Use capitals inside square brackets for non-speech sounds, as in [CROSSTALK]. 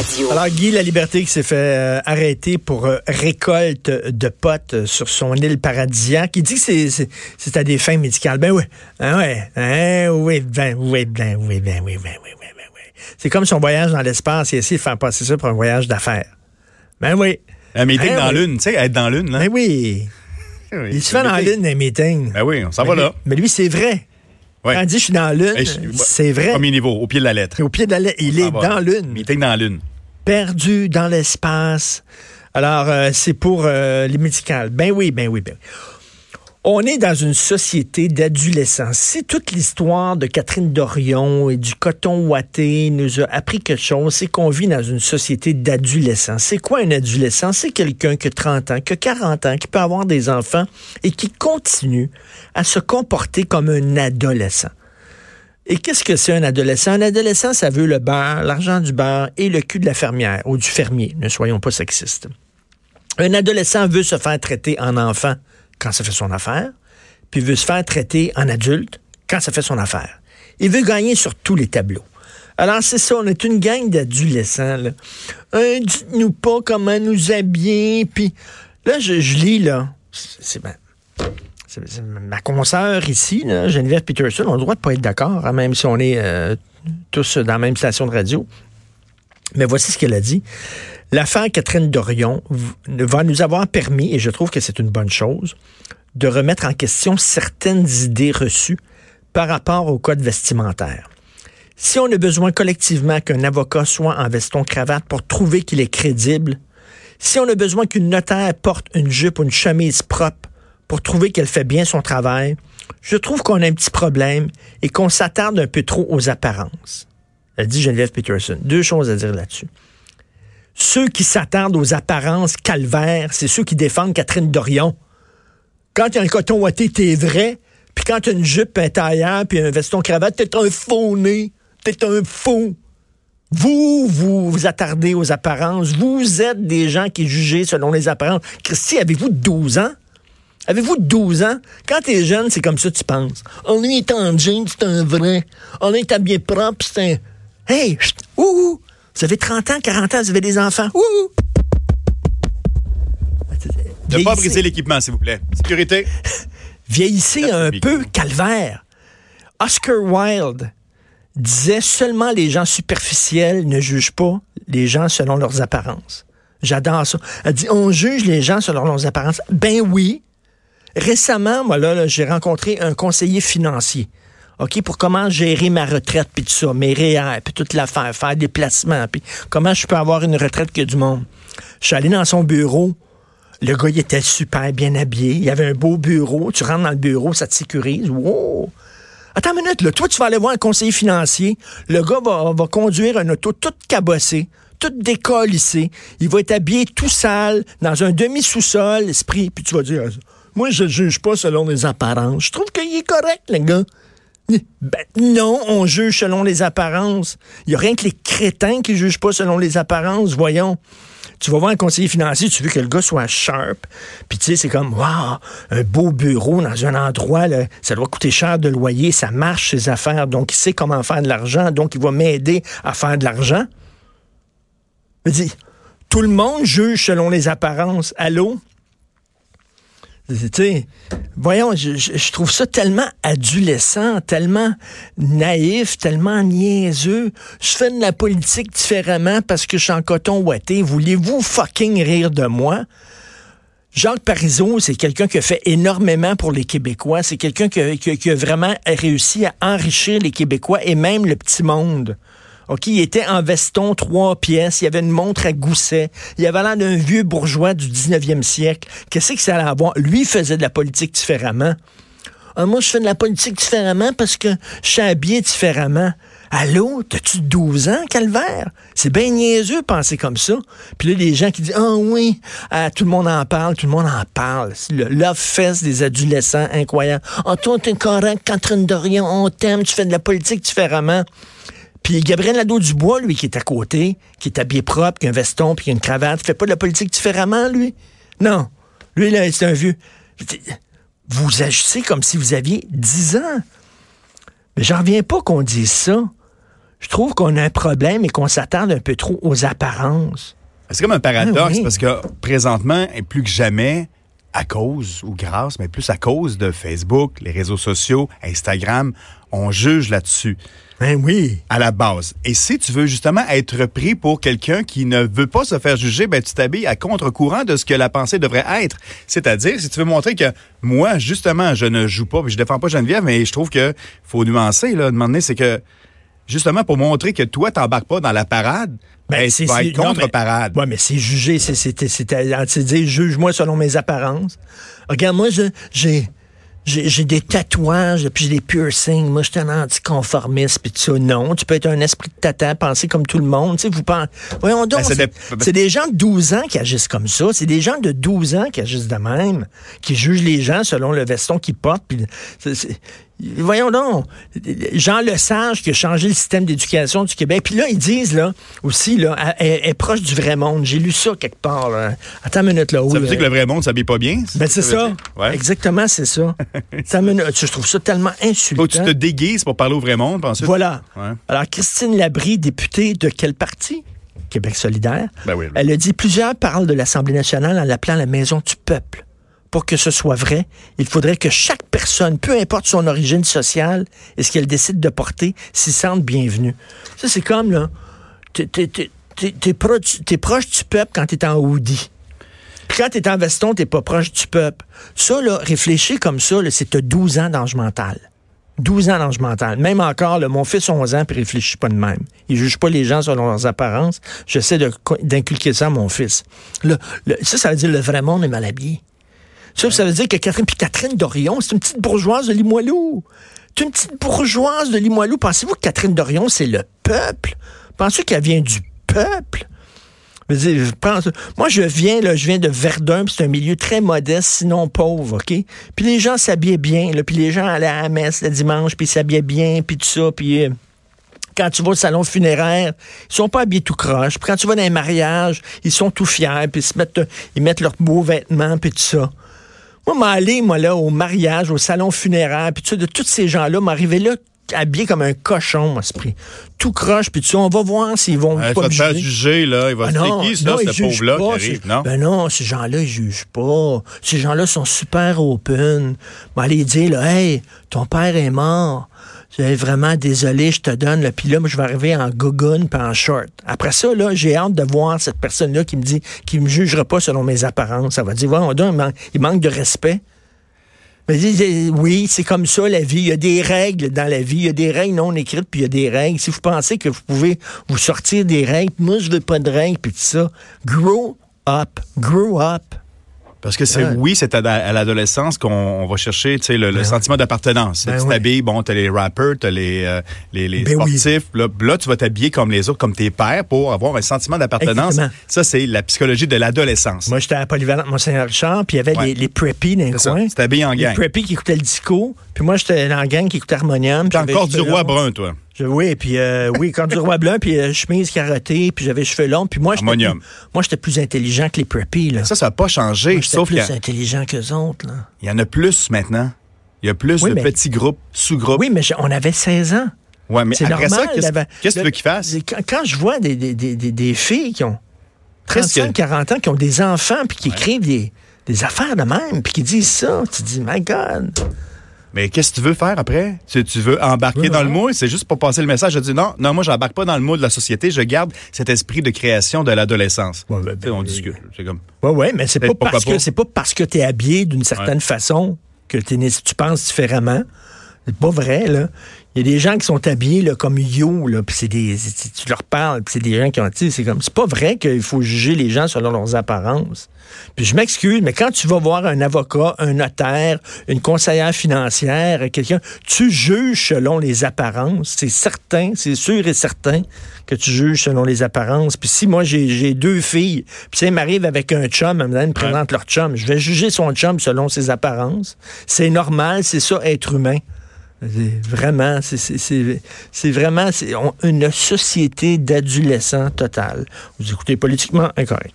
Radio. Alors, Guy La Liberté qui s'est fait euh, arrêter pour euh, récolte de potes euh, sur son île paradisiaque, il dit que c'est, c'est, c'est à des fins médicales. Ben oui. Ah ouais. Hein, oui, ben oui, ben oui, ben oui, ben oui, ben oui, ben oui. C'est comme son voyage dans l'espace. Il essaie de faire passer ça pour un voyage d'affaires. Ben oui. Un meeting Ben dans oui. l'une, tu sais, être dans l'une, là. Ben oui. [LAUGHS] Oui, Il se fait dans meeting. l'une des meetings. Ben oui, on s'en mais, va là. mais lui, c'est vrai. Ouais. Quand il dit je suis dans l'une, c'est vrai. Premier niveau, au pied de la lettre. Au pied de la lettre, il est Ah, dans l'une. Meeting dans l'une. Perdu dans l'espace. Alors, euh, c'est pour euh, les médicales. Ben oui, ben oui, ben oui. On est dans une société d'adolescents. Si toute l'histoire de Catherine Dorion et du coton ouaté nous a appris quelque chose, c'est qu'on vit dans une société d'adolescents. C'est quoi un adolescent? C'est quelqu'un qui a 30 ans, qui a 40 ans, qui peut avoir des enfants et qui continue à se comporter comme un adolescent. Et qu'est-ce que c'est un adolescent? Un adolescent, ça veut le beurre, l'argent du beurre et le cul de la fermière ou du fermier. Ne soyons pas sexistes. Un adolescent veut se faire traiter en enfant quand ça fait son affaire, puis veut se faire traiter en adulte quand ça fait son affaire. Il veut gagner sur tous les tableaux. Alors, c'est ça, on est une gang d'adolescents. là. Dites-nous pas comment nous habiller. Puis là, je, lis, là. C'est c'est ma consoeur ici, là, Geneviève Peterson. On a le droit de pas être d'accord, hein, même si on est euh, tous dans la même station de radio. Mais voici ce qu'elle a dit. L'affaire Catherine Dorion va nous avoir permis, et je trouve que c'est une bonne chose, de remettre en question certaines idées reçues par rapport au code vestimentaire. Si on a besoin collectivement qu'un avocat soit en veston-cravate pour trouver qu'il est crédible, si on a besoin qu'une notaire porte une jupe ou une chemise propre pour trouver qu'elle fait bien son travail, je trouve qu'on a un petit problème et qu'on s'attarde un peu trop aux apparences. Elle dit Geneviève Peterson. Deux choses à dire là-dessus. Ceux qui s'attardent aux apparences calvaires, c'est ceux qui défendent Catherine Dorion. Quand il y a un coton ouaté, t'es vrai. Puis quand t'as une jupe, un tailleur, puis un veston cravate, t'es un faux nez. T'es un faux. Vous, vous vous attardez aux apparences. Vous êtes des gens qui jugez selon les apparences. Christy, avez-vous 12 ans? Avez-vous 12 ans? Quand t'es jeune, c'est comme ça que tu penses. On est en jeans, c'est un vrai. On est habillé propre, c'est un... Hey! chut, ouh! Vous avez 30 ans, 40 ans, vous avez des enfants. Ouh! Ne pas briser l'équipement, s'il vous plaît. Sécurité. [LAUGHS] vieillissez un peu, calvaire. Oscar Wilde disait seulement les gens superficiels ne jugent pas les gens selon leurs apparences. J'adore ça. Elle dit on juge les gens selon leurs apparences. Ben oui. Récemment, moi là, j'ai rencontré un conseiller financier. OK, pour comment gérer ma retraite, puis tout ça, mes REER, puis toute l'affaire, faire des placements, puis comment je peux avoir une retraite que du monde. Je suis allé dans son bureau. Le gars, il était super bien habillé. Il avait un beau bureau. Tu rentres dans le bureau, ça te sécurise. Wow! Attends une minute, là. Toi, tu vas aller voir un conseiller financier. Le gars va, va conduire un auto toute cabossée, toute décollissée. Il va être habillé tout sale, dans un demi-sous-sol, esprit. Puis tu vas dire, moi, je ne juge pas selon les apparences. Je trouve qu'il est correct, le gars. Ben, non, on juge selon les apparences. Il n'y a rien que les crétins qui jugent pas selon les apparences, voyons. Tu vas voir un conseiller financier, tu veux que le gars soit sharp. Puis tu sais, c'est comme, waouh, un beau bureau dans un endroit, ça doit coûter cher de loyer, ça marche ses affaires, donc il sait comment faire de l'argent, donc il va m'aider à faire de l'argent. Je dis, tout le monde juge selon les apparences. Allô? Voyons, je, trouve ça tellement adolescent, tellement naïf, tellement niaiseux. Je fais de la politique différemment parce que je suis en coton ouaté. Voulez-vous fucking rire de moi? Jacques Parizeau, c'est quelqu'un qui a fait énormément pour les Québécois. C'est quelqu'un qui a vraiment réussi à enrichir les Québécois et même le petit monde. OK, il était en veston, trois pièces, il avait une montre à gousset, il avait l'air d'un vieux bourgeois du 19e siècle. Qu'est-ce que ça allait avoir? Lui faisait de la politique différemment. Ah, moi, je fais de la politique différemment parce que je suis habillé différemment. Allô, t'as-tu 12 ans, calvaire? C'est bien niaiseux de penser comme ça. Puis là, les gens qui disent, ah oui, ah, tout le monde en parle, tout le monde en parle. Le love des adolescents, incroyable. Ah, toi, t'es correct, Catherine Dorion, on t'aime, tu fais de la politique différemment. Puis Gabriel Nadeau-Dubois, lui, qui est à côté, qui est habillé propre, qui a un veston, puis qui a une cravate, fait pas de la politique différemment, lui? Non. Lui, là, c'est un vieux. Vous agissez comme si vous aviez 10 ans. Mais j'en reviens pas qu'on dise ça. Je trouve qu'on a un problème et qu'on s'attarde un peu trop aux apparences. C'est comme un paradoxe Ah oui. parce que présentement, et plus que jamais, à cause ou grâce, mais plus à cause de Facebook, les réseaux sociaux, Instagram, on juge là-dessus Ben oui. à la base. Et si tu veux justement être pris pour quelqu'un qui ne veut pas se faire juger, ben tu t'habilles à contre-courant de ce que la pensée devrait être. C'est-à-dire, si tu veux montrer que moi, justement, je ne joue pas, puis je défends pas Geneviève, mais je trouve que faut nuancer, là, demander, c'est que justement pour montrer que toi, t'embarques pas dans la parade, ben, non, mais- contre-parade. Ouais, mais c'est juger, c'est c'est c'est c'est dire juge-moi selon mes apparences. Regarde, moi j'ai j'ai j'ai des tatouages, puis j'ai des piercings. Moi, je suis un anticonformiste, puis tout ça. Non, tu peux être un esprit de tata, penser comme tout le monde. Tu sais, vous pensez... Voyons donc, Ben, c'est c'est des- c'est des gens de 12 ans qui agissent comme ça. C'est des gens de 12 ans qui agissent de même, qui jugent les gens selon le veston qu'ils portent. Puis c'est- c'est- Voyons donc, Jean Lesage qui a changé le système d'éducation du Québec. Puis là, ils disent, là, aussi, là, elle, elle est proche du vrai monde. J'ai lu ça quelque part, là. Attends une minute, là. Ça oui, veut dire que euh, le vrai monde s'habille pas bien? ben, c'est ça. Ouais. Exactement, c'est ça. [LAUGHS] Attends une minute. Je trouve ça tellement insultant. Que tu te déguises pour parler au vrai monde, ensuite- Voilà. Ouais. Alors, Christine Labrie, députée de quel parti? Québec solidaire. Ben oui, oui. Elle a dit plusieurs parlent de l'Assemblée nationale en l'appelant la maison du peuple. Pour que ce soit vrai, il faudrait que chaque personne, peu importe son origine sociale et ce qu'elle décide de porter, s'y sente bienvenue. Ça, c'est comme, là, t'es, t'es- t'es- t'es- t'es pro- t'es proche du peuple quand t'es en hoodie. Puis quand t'es en veston, t'es pas proche du peuple. Ça, là, réfléchir comme ça, c'est t'as 12 ans d'ange mental. 12 ans d'ange mental. Même encore, là, mon fils a 11 ans, puis il réfléchit pas de même. Il juge pas les gens selon leurs apparences. J'essaie d'inculquer ça à mon fils. Ça, ça veut dire le vrai monde est mal habillé. Ça, ça veut dire que Catherine, puis Catherine Dorion, c'est une petite bourgeoise de Limoilou. C'est une petite bourgeoise de Limoilou. Pensez-vous que Catherine Dorion, c'est le peuple? Pensez-vous qu'elle vient du peuple? Je moi, je viens, là, je viens de Verdun, c'est un milieu très modeste, sinon pauvre, OK? Puis les gens s'habillaient bien, puis les gens allaient à la messe le dimanche, puis s'habillaient bien, puis tout ça, puis... euh, quand tu vas au salon funéraire, ils sont pas habillés tout croche. Puis quand tu vas dans un mariage, ils sont tout fiers, puis ils se mettent, ils mettent leurs beaux vêtements, puis tout ça. Moi, m'aller, moi, là, au mariage, au salon funéraire, puis tout ça, de tous ces gens-là, m'arriver là, habillé comme un cochon, moi, esprit. Tout croche, puis tout ça. On va voir s'ils vont tu pas me juger. juger, là. Il va Ah non, qui, ça, non, ils ce jugent pauvre-là qui arrive, non? Ben non, ces gens-là, ils jugent pas. Ces gens-là sont super open. On va aller dire, là, hey, ton père est mort. Vraiment désolé, je te donne. Là. Puis là, moi, je vais arriver en gogoon puis en short. Après ça, j'ai hâte de voir cette personne-là qui me dit, qui me jugera pas selon mes apparences. Ça va dire, ouais, il man- il manque de respect. Mais oui, c'est comme ça la vie. Il y a des règles dans la vie. Il y a des règles non écrites, puis il y a des règles. Si vous pensez que vous pouvez vous sortir des règles, moi je veux pas de règles, puis tout ça. Grow up. Grow up. Parce que c'est Ouais. oui, c'est à, à l'adolescence qu'on on va chercher tu sais, le, le Ben sentiment d'appartenance. Ben tu t'habilles, bon, t'as les rappers, t'as les, euh, les, les Ben oui. sportifs. Là, là, tu vas t'habiller comme les autres, comme tes pères, pour avoir un sentiment d'appartenance. Ça, c'est la psychologie de l'adolescence. Moi, j'étais à Polyvalente Mont-Saint-Richard, puis il y avait les, les preppies dans les ça. coins. Tu t'habilles en Les gang. preppies qui écoutaient le disco, puis moi, j'étais dans la gang qui écoutait Harmonium. j'avais encore du roi brun, toi. Je- oui, puis euh, oui, quand du roi blanc, puis euh, chemise carottée, puis j'avais cheveux longs, puis moi, j'étais Harmonium. plus, moi, j'étais plus intelligent que les preppies, là. Ça, ça n'a pas changé. Moi, sauf plus a- intelligent qu'eux autres, là. il y en a plus maintenant. Il y a plus Oui, de mais- petits groupes, sous-groupes. Oui, mais on avait 16 ans. Ouais, mais C'est après normal. ça, qu'est-ce que tu veux qu'ils fassent? Quand, quand je vois des, des, des, des, des filles qui ont Presque. 35, 40 ans, qui ont des enfants, puis qui écrivent des, des affaires de même, puis qui disent ça, tu dis, my God. Mais qu'est-ce que tu veux faire après? Tu, tu veux embarquer dans ouais. le moule? C'est juste pour passer le message. Je dis non, non, moi, j'embarque pas dans le moule de la société. Je garde cet esprit de création de l'adolescence. Ouais, ben, on ben, discute. C'est comme. Oui, oui, mais c'est pas parce que pas. c'est pas parce que tu es habillé d'une certaine façon que tu penses différemment. C'est pas vrai, là. Il y a des gens qui sont habillés là, comme yo, là, puis c'est des. Tu leur parles, puis c'est des gens qui ont. C'est comme. C'est pas vrai qu'il faut juger les gens selon leurs apparences. Puis je m'excuse, mais quand tu vas voir un avocat, un notaire, une conseillère financière, quelqu'un, tu juges selon les apparences. C'est certain, c'est sûr et certain que tu juges selon les apparences. Puis si moi j'ai j'ai deux filles, puis ça m'arrive avec un chum, elle me présente leur chum, je vais juger son chum selon ses apparences. C'est normal, c'est ça être humain. Vraiment, c'est- vraiment on- une société d'adolescents total. Vous écoutez politiquement incorrect.